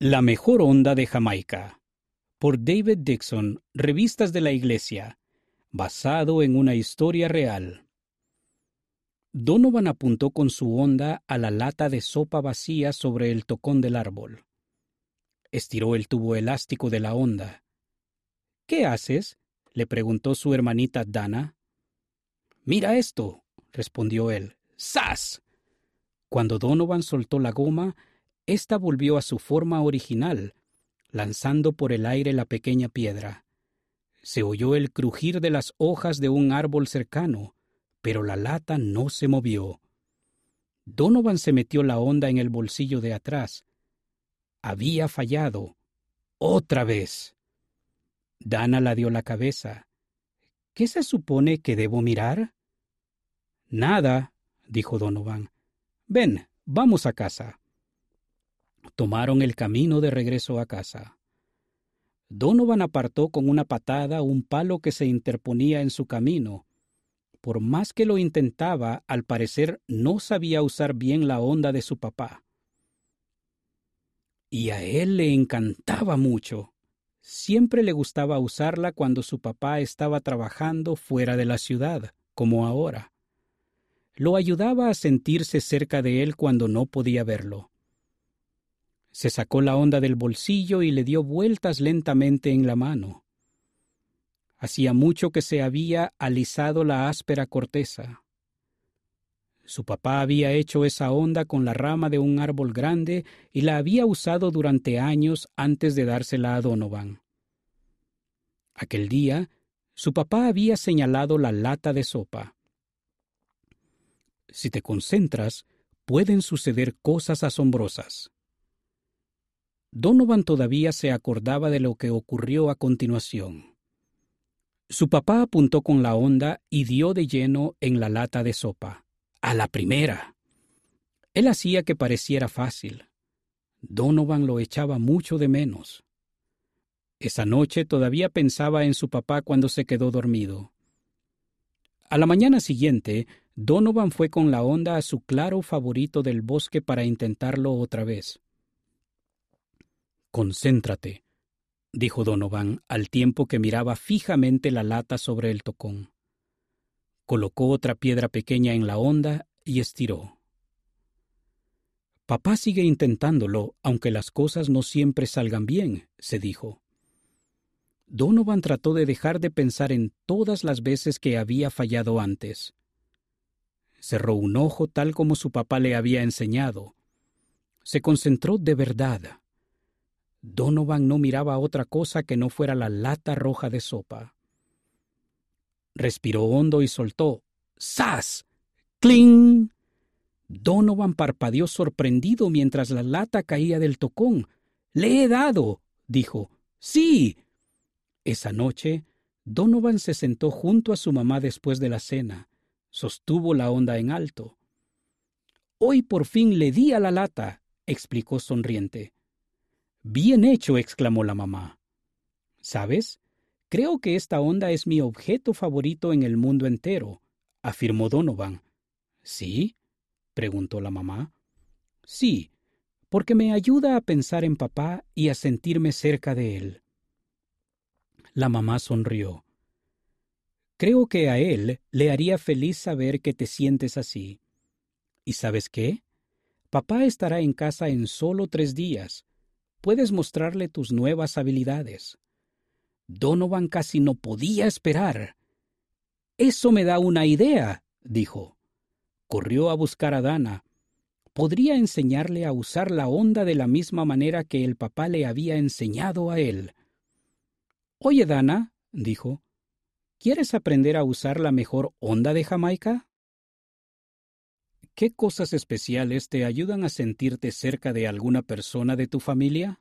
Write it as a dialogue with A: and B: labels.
A: La mejor onda de Jamaica. Por David Dixon, Revistas de la Iglesia. Basado en una historia real. Donovan apuntó con su onda a la lata de sopa vacía sobre el tocón del árbol. Estiró el tubo elástico de la onda. ¿Qué haces? le preguntó su hermanita Dana. Mira esto, respondió él. ¡Sas! Cuando Donovan soltó la goma, ésta volvió a su forma original, lanzando por el aire la pequeña piedra. Se oyó el crujir de las hojas de un árbol cercano, pero la lata no se movió. Donovan se metió la onda en el bolsillo de atrás. Había fallado. Otra vez. Dana la dio la cabeza. ¿Qué se supone que debo mirar? Nada, dijo Donovan. Ven, vamos a casa tomaron el camino de regreso a casa. Donovan apartó con una patada un palo que se interponía en su camino. Por más que lo intentaba, al parecer no sabía usar bien la onda de su papá. Y a él le encantaba mucho. Siempre le gustaba usarla cuando su papá estaba trabajando fuera de la ciudad, como ahora. Lo ayudaba a sentirse cerca de él cuando no podía verlo. Se sacó la onda del bolsillo y le dio vueltas lentamente en la mano. Hacía mucho que se había alisado la áspera corteza. Su papá había hecho esa onda con la rama de un árbol grande y la había usado durante años antes de dársela a Donovan. Aquel día, su papá había señalado la lata de sopa. Si te concentras, pueden suceder cosas asombrosas. Donovan todavía se acordaba de lo que ocurrió a continuación. Su papá apuntó con la onda y dio de lleno en la lata de sopa. A la primera. Él hacía que pareciera fácil. Donovan lo echaba mucho de menos. Esa noche todavía pensaba en su papá cuando se quedó dormido. A la mañana siguiente, Donovan fue con la onda a su claro favorito del bosque para intentarlo otra vez. Concéntrate, dijo Donovan al tiempo que miraba fijamente la lata sobre el tocón. Colocó otra piedra pequeña en la onda y estiró. Papá sigue intentándolo, aunque las cosas no siempre salgan bien, se dijo. Donovan trató de dejar de pensar en todas las veces que había fallado antes. Cerró un ojo tal como su papá le había enseñado. Se concentró de verdad. Donovan no miraba otra cosa que no fuera la lata roja de sopa. Respiró hondo y soltó. ¡Sas! ¡Cling! Donovan parpadeó sorprendido mientras la lata caía del tocón. Le he dado, dijo. Sí. Esa noche, Donovan se sentó junto a su mamá después de la cena. Sostuvo la onda en alto. Hoy por fin le di a la lata, explicó sonriente. Bien hecho, exclamó la mamá. ¿Sabes? Creo que esta onda es mi objeto favorito en el mundo entero, afirmó Donovan. ¿Sí? preguntó la mamá. Sí, porque me ayuda a pensar en papá y a sentirme cerca de él. La mamá sonrió. Creo que a él le haría feliz saber que te sientes así. ¿Y sabes qué? Papá estará en casa en solo tres días, puedes mostrarle tus nuevas habilidades. Donovan casi no podía esperar. Eso me da una idea, dijo. Corrió a buscar a Dana. Podría enseñarle a usar la onda de la misma manera que el papá le había enseñado a él. Oye, Dana, dijo, ¿quieres aprender a usar la mejor onda de Jamaica? ¿Qué cosas especiales te ayudan a sentirte cerca de alguna persona de tu familia?